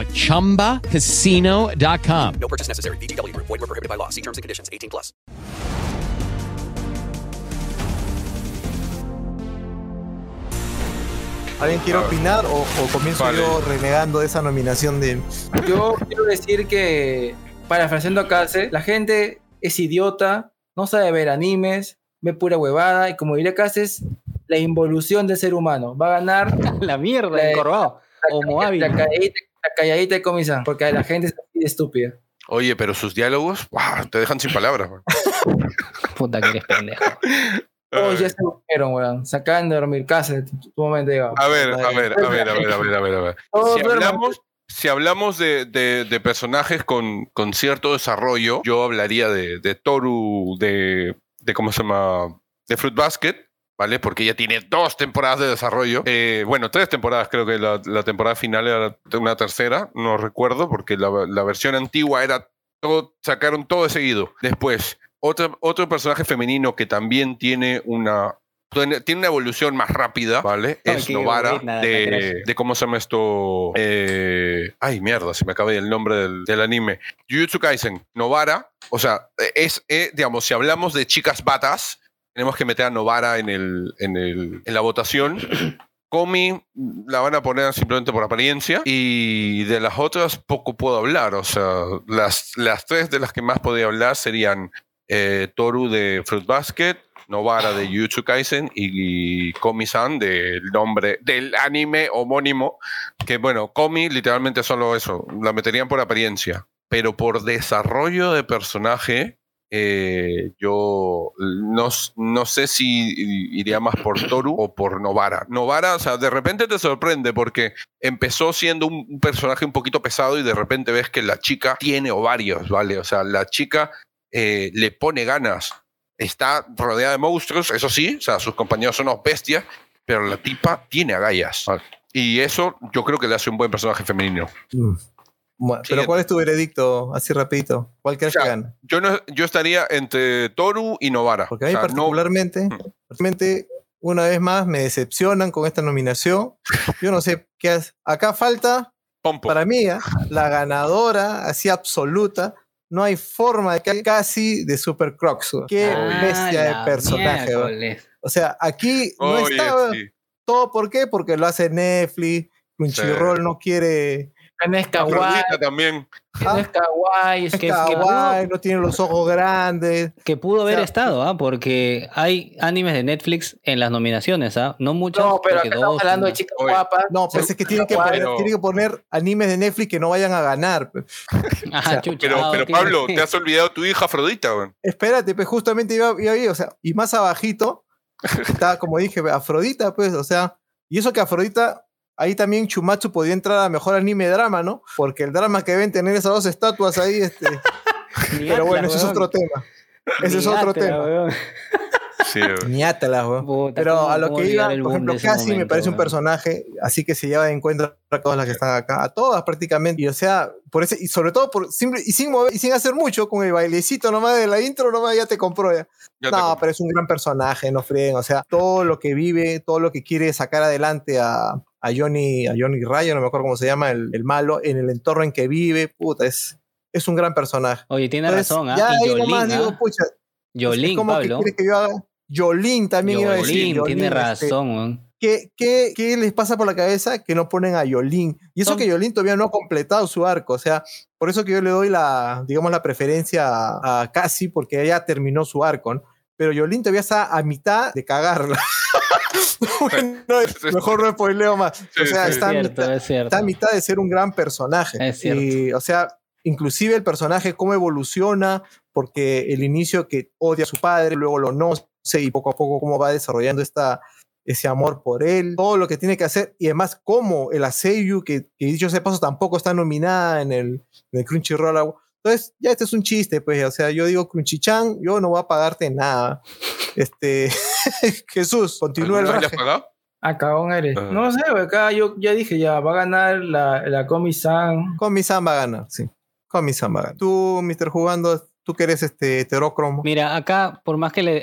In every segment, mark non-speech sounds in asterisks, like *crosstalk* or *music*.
at ChumbaCasino.com. No purchase necessary. VGW Group. Void were prohibited by law. See terms and conditions. 18 plus. ¿Alguien quiere opinar o, o comienzo Vale. yo renegando de esa nominación de... Yo quiero decir que, parafraseando a Case, la gente es idiota, no sabe ver animes, ve pura huevada, y como diría Cases, la involución del ser humano. Va a ganar *laughs* La mierda, La- encorvado. La hábil. calladita, la calladita de Comisán, porque la gente es así de estúpida. Oye, pero sus diálogos, te dejan sin palabras. *laughs* Puta que eres pendejo. Oh, Ay. ya se durmieron, weón. Se acaban de dormir. Tu, momento llegado. A ver, a ver, a ver, a ver, a ver, a ver, a ver. Todos Si hablamos, si hablamos de, de- de personajes con, con cierto desarrollo, yo hablaría de, de Toru, de, de cómo se llama, de Fruit Basket, ¿vale? Porque ella tiene dos temporadas de desarrollo. Eh, bueno, tres temporadas, creo que la, la temporada final era una tercera, no recuerdo, porque la, la versión antigua era todo, sacaron todo de seguido. Después, otro, otro personaje femenino que también tiene una tiene una evolución más rápida, ¿vale? Es Novara de, cómo se llama esto. Eh, ay, mierda, se me acaba el nombre del, del anime. Jujutsu Kaisen, Novara. O sea, es, eh, digamos, si hablamos de chicas batas, tenemos que meter a Novara en, el, en, el, en la votación. *clears throat* Komi la van a poner simplemente por apariencia y de las otras poco puedo hablar. O sea, las, las tres de las que más podría hablar serían eh, Toru de Fruit Basket, Novara de Jujutsu Kaisen y, Komi-san del nombre del anime homónimo. Que bueno, Komi literalmente solo eso, la meterían por apariencia. Pero por desarrollo de personaje, eh, yo no, no sé si iría más por Toru o por Novara. Novara, o sea, de repente te sorprende porque empezó siendo un, personaje un poquito pesado y de repente ves que la chica tiene ovarios, ¿vale? O sea, la chica eh, le pone ganas. Está rodeada de monstruos, eso sí, o sea, sus compañeros son unos bestias, pero la tipa tiene agallas. Y eso yo creo que le hace un buen personaje femenino. Mm. Bueno, pero. ¿cuál es tu veredicto? Así rapidito. ¿Cuál crees O sea, que gana? Yo, no, yo estaría entre Toru y Novara. Porque a mí O sea, no- particularmente, particularmente, una vez más me decepcionan con esta nominación. Yo no sé qué hace. Acá falta, Pompo. para mí, ¿ah? la ganadora, así absoluta. No hay forma de que casi de Super Crocs. Qué Ah, bestia de personaje. O sea, aquí no Oye, está. sí. ¿Todo por qué? Porque lo hace Netflix. Crunchyroll no quiere. No es kawaii, Afrodita también. no es kawaii, es Es que no tiene los ojos grandes. Que pudo haber sea, estado, ¿ah? Porque hay animes de Netflix en las nominaciones, ¿ah? No muchas. No, pero acá que estamos dos, hablando de ¿no? chicas Oye. guapas. No, pues es que tiene que, poner, que poner animes de Netflix que no vayan a ganar. *laughs* pe. Ah, sea, chucha, Pero, ah, pero. Pablo, te has *laughs* olvidado tu hija Afrodita, weón. Espérate, pues justamente iba, iba ahí, o sea, y más abajito, *laughs* está como dije, Afrodita, pues, o sea, y eso que Afrodita, ahí también Chumatsu podía entrar a mejor anime drama, ¿no? Porque el drama que deben tener esas dos estatuas ahí, este, *laughs* pero bueno, ese es otro tema. Ese es otro tema. Sí, weón. *laughs* Ni átalas, weón. Puta, Pero ¿cómo- a lo que iba, por ejemplo, de ese casi me momento, parece un personaje, así que se lleva en cuenta a todas las que están acá, a todas prácticamente. Y o sea, por ese, y sobre todo por simple, y sin mover, y sin hacer mucho, con el bailecito nomás de la intro, nomás ya te compró ya. Te no, pero es un gran personaje, no fríen. O sea, todo lo que vive, todo lo que quiere sacar adelante a, a Johnny, a Johnny Rayo, no me acuerdo cómo se llama, el, el malo, en el entorno en que vive, puta, es, es un gran personaje. Oye, tiene Entonces, razón, ¿ah? ya Y ahí nomás Yolín, digo, ¿ah? pucha, es Yolín, como que Pablo. quiere que yo haga. Yolín también iba a decir. Yolín, tiene Yolín, este, razón. ¿Qué ¿qué, qué, les pasa por la cabeza que no ponen a Yolín? Y eso que Yolín todavía no ha completado su arco, o sea, por eso que yo le doy la, digamos, la preferencia a, a Cassie, porque ella terminó su arco, ¿no? Pero Yolín todavía está a mitad de cagarla. *laughs* Bueno, no, *laughs* mejor no spoileo más. o sea, sí. está, a Cierto, mitad, es cierto. está a mitad de ser un gran personaje. Es cierto. Y, o sea, inclusive el personaje, cómo evoluciona, porque el inicio que odia a su padre, luego lo conoce y poco a poco cómo va desarrollando esta, ese amor por él, todo lo que tiene que hacer y además cómo el Aseiyu, que, que dicho sea paso tampoco está nominada en el, en el Crunchyroll. Entonces, ya este es un chiste, pues, o sea, yo digo, Crunchychan, yo no voy a pagarte nada. Este, *laughs* Jesús, continúa el ¿Alguna vez le has raje. pagado? Ah, cagón eres. Ah. No sé, acá yo ya dije, ya va a ganar la, la Comi-san. Con mi San va a ganar, sí. Con mi San va a ganar. Tú, Mr. Jugando, tú que eres este heterócromo. Mira, acá, por más que le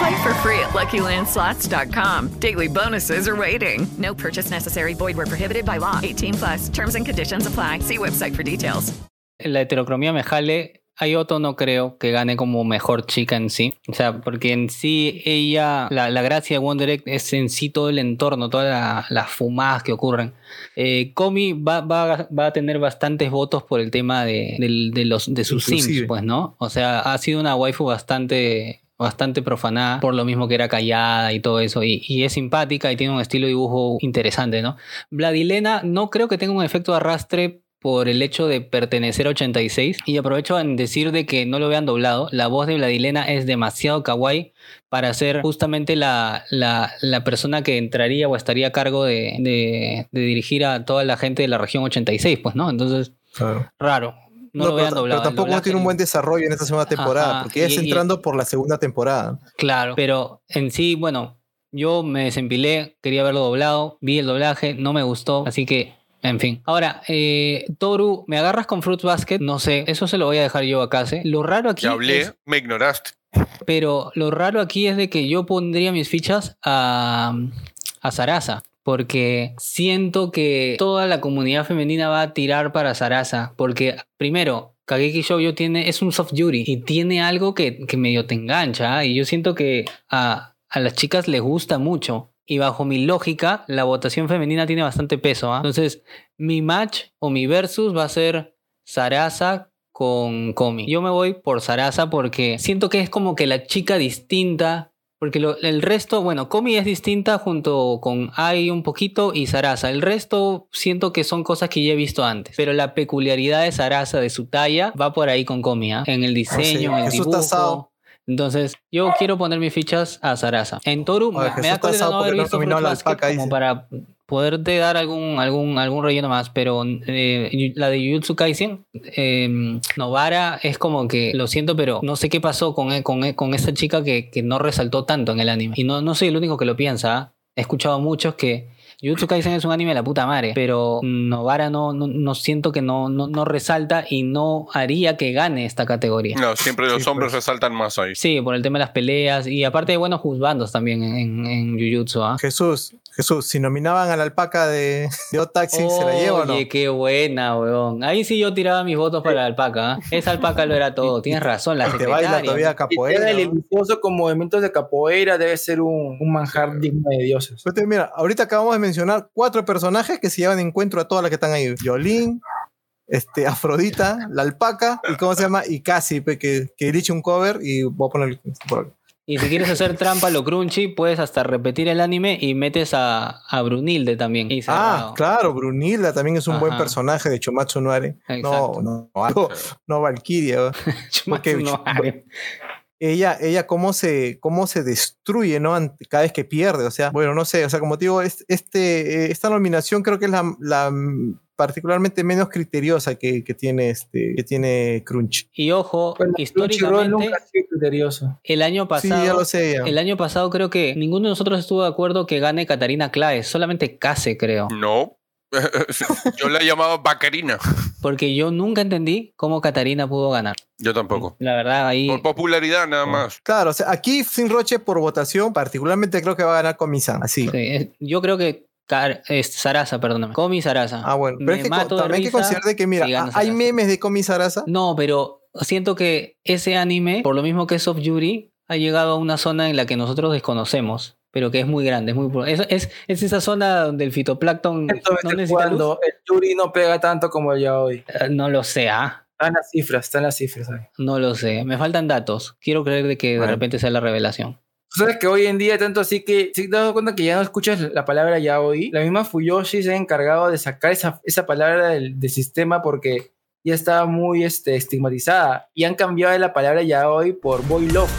Play for free at LuckyLandSlots.com. Daily bonuses are waiting. No purchase necessary. Void were prohibited by law. 18 plus. Terms and conditions apply. See website for details. la heterocromía me jale, Ayoto no creo que gane como mejor chica en sí. O sea, porque en sí ella, la, la gracia de One Direct es en sí todo el entorno, todas la- las fumadas que ocurren. Eh, Komi va, va- va a tener bastantes votos por el tema de, del- de los, de sus sims, pues, ¿no? O sea, ha sido una waifu bastante bastante profanada por lo mismo que era callada y todo eso y, y es simpática y tiene un estilo de dibujo interesante, ¿no? Vladilena no creo que tenga un efecto de arrastre por el hecho de pertenecer a 86 y aprovecho en decir de que no lo vean doblado, la voz de Vladilena es demasiado kawaii para ser justamente la, la, la persona que entraría o estaría a cargo de, de- de dirigir a toda la gente de la región 86, pues, ¿no? Entonces, raro. No, lo pero, vean pero doblado. el tampoco tiene un buen desarrollo en esta segunda temporada, Ajá, porque ya es y- y- entrando por la segunda temporada. Claro, pero en sí, bueno, yo me desempilé, quería verlo doblado, vi el doblaje, no me gustó, así que, en fin. Ahora, eh, Toru, ¿me agarras con Fruits Basket? No sé, eso se lo voy a dejar yo a Case. Lo raro aquí Ya hablé, es- me ignoraste. pero lo raro aquí es de que yo pondría mis fichas a, a Sarasa. Porque siento que toda la comunidad femenina va a tirar para Sarasa. Porque, primero, Kageki Shoujo tiene, es un soft yuri y tiene algo que, que medio te engancha. ¿ah? Y yo siento que a, a las chicas les gusta mucho. Y bajo mi lógica, la votación femenina tiene bastante peso. ¿ah? Entonces, mi match o mi versus va a ser Sarasa con Komi. Yo me voy por Sarasa porque siento que es como que la chica distinta. Porque lo- el resto, bueno, Komi es distinta junto con Ai un poquito y Sarasa. El resto siento que son cosas que ya he visto antes. Pero la peculiaridad de Sarasa, de su talla, va por ahí con Komi. ¿ah? En el diseño, en el dibujo. Entonces, yo quiero poner mis fichas a Sarasa. En Toru, Oye, me, me da Tasao, no ¿por qué haber visto como para poderte dar algún, algún, algún relleno más, pero eh, la de Jujutsu Kaisen, eh, Novara es como que, lo siento, pero no sé qué pasó con, e- con, e- con esa chica que, que no resaltó tanto en el anime. Y no, no soy el único que lo piensa, ¿ah? he escuchado a muchos que Jujutsu Kaisen es un anime de la puta madre, pero Novara no, no, no siento que no, no, no resalta y no haría que gane esta categoría. No, siempre los Sí, hombres pues. resaltan más ahí. Sí, por el tema de las peleas y aparte de buenos juzbandos también en, en Jujutsu, ¿ah? Jesús, Jesús, si nominaban a la alpaca de, de Otaxi, ¿se la lleva o no? Oye, qué buena, weón. Ahí sí yo tiraba mis votos para la alpaca. ¿ah? Esa alpaca lo era todo. *laughs* Tienes razón, la Y te baila secretaria. todavía capoeira. el ilusoso con movimientos de capoeira debe ser un, un manjar digno de dioses. Entonces, mira, ahorita acabamos de mencionar cuatro personajes que se llevan de encuentro a todas las que están ahí. Yolín, este, Afrodita, la alpaca, y cómo se llama, y Casi, pe, que, que dirige un cover y voy a poner por acá. Y si quieres hacer trampa lo crunchy, puedes hasta repetir el anime y metes a, a Brunilde también. Y Ah, claro, Brunilda también es un buen personaje de Chomatsu Noare. Exacto. No, no, no, no Valkyria. porque- No. Ella, ella cómo se, cómo se destruye, ¿no? Ante- cada vez que pierde. O sea, bueno, no sé, o sea, como te digo, es- este, eh, esta nominación creo que es la, la, particularmente menos criteriosa que, que tiene este, que tiene Crunch. Y ojo, Bueno, históricamente, nunca ha sido criterioso. el año Sí, pasado. ya lo sé. ya. El año pasado creo que ninguno de nosotros estuvo de acuerdo que gane Katarina Claes, solamente Case creo. No, *laughs* Yo la he llamado Vaquerina. Porque yo nunca entendí cómo Katarina pudo ganar. Yo tampoco. La verdad, ahí. Por popularidad nada más. Claro, o sea, aquí sin Roche por votación, particularmente creo que va a ganar Comisan, así. Sí, es- yo creo que Car- es Sarasa, perdóname. Comi Sarasa. Ah, bueno, pero Me es que mato de también hay que considerar de que, mira, hay Sarasa. memes de Comi Sarasa. No, pero siento que ese anime, por lo mismo que Soft Yuri, ha llegado a una zona en la que nosotros desconocemos, pero que es muy grande, es muy es, es, es esa zona donde el fitoplancton Entonces, no necesita luz. cuando el Yuri no pega tanto como el Yaoi. Eh, No lo sé, ah, Están las cifras, están las cifras ahí. no lo sé. Me faltan datos. Quiero creer de que de Bueno. repente sea la revelación. Tú sabes que hoy en día, tanto así que, si te das cuenta que ya no escuchas la palabra yaoi, la misma Fuyoshi se ha encargado de sacar esa, esa palabra del, del sistema porque ya estaba muy este, estigmatizada y han cambiado la palabra yaoi por boy love.